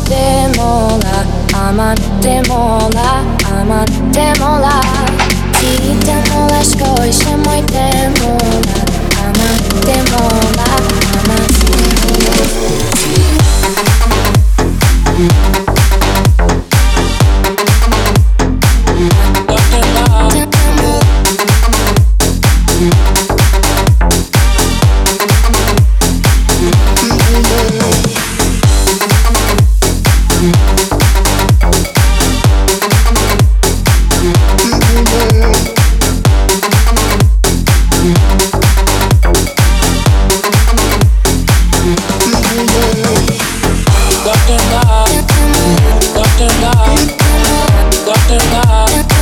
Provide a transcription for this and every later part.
てもら余ってもら余ってもら聞いてもらしこいしてもいてもら余ってもら Doctor Love, Doctor Love.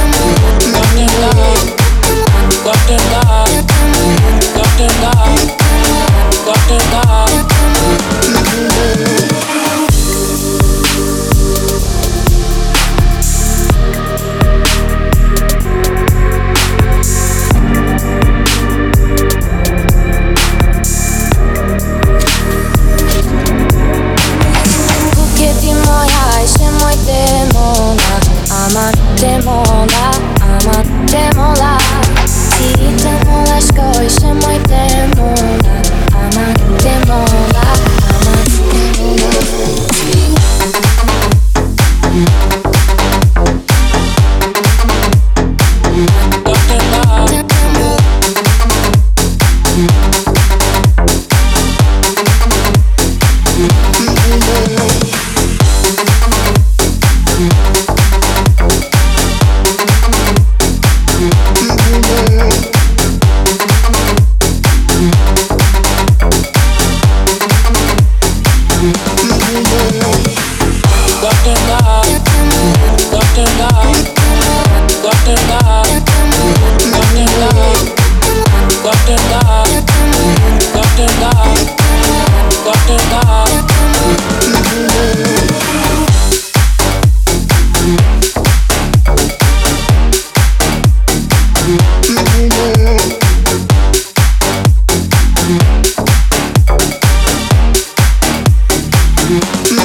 know mm.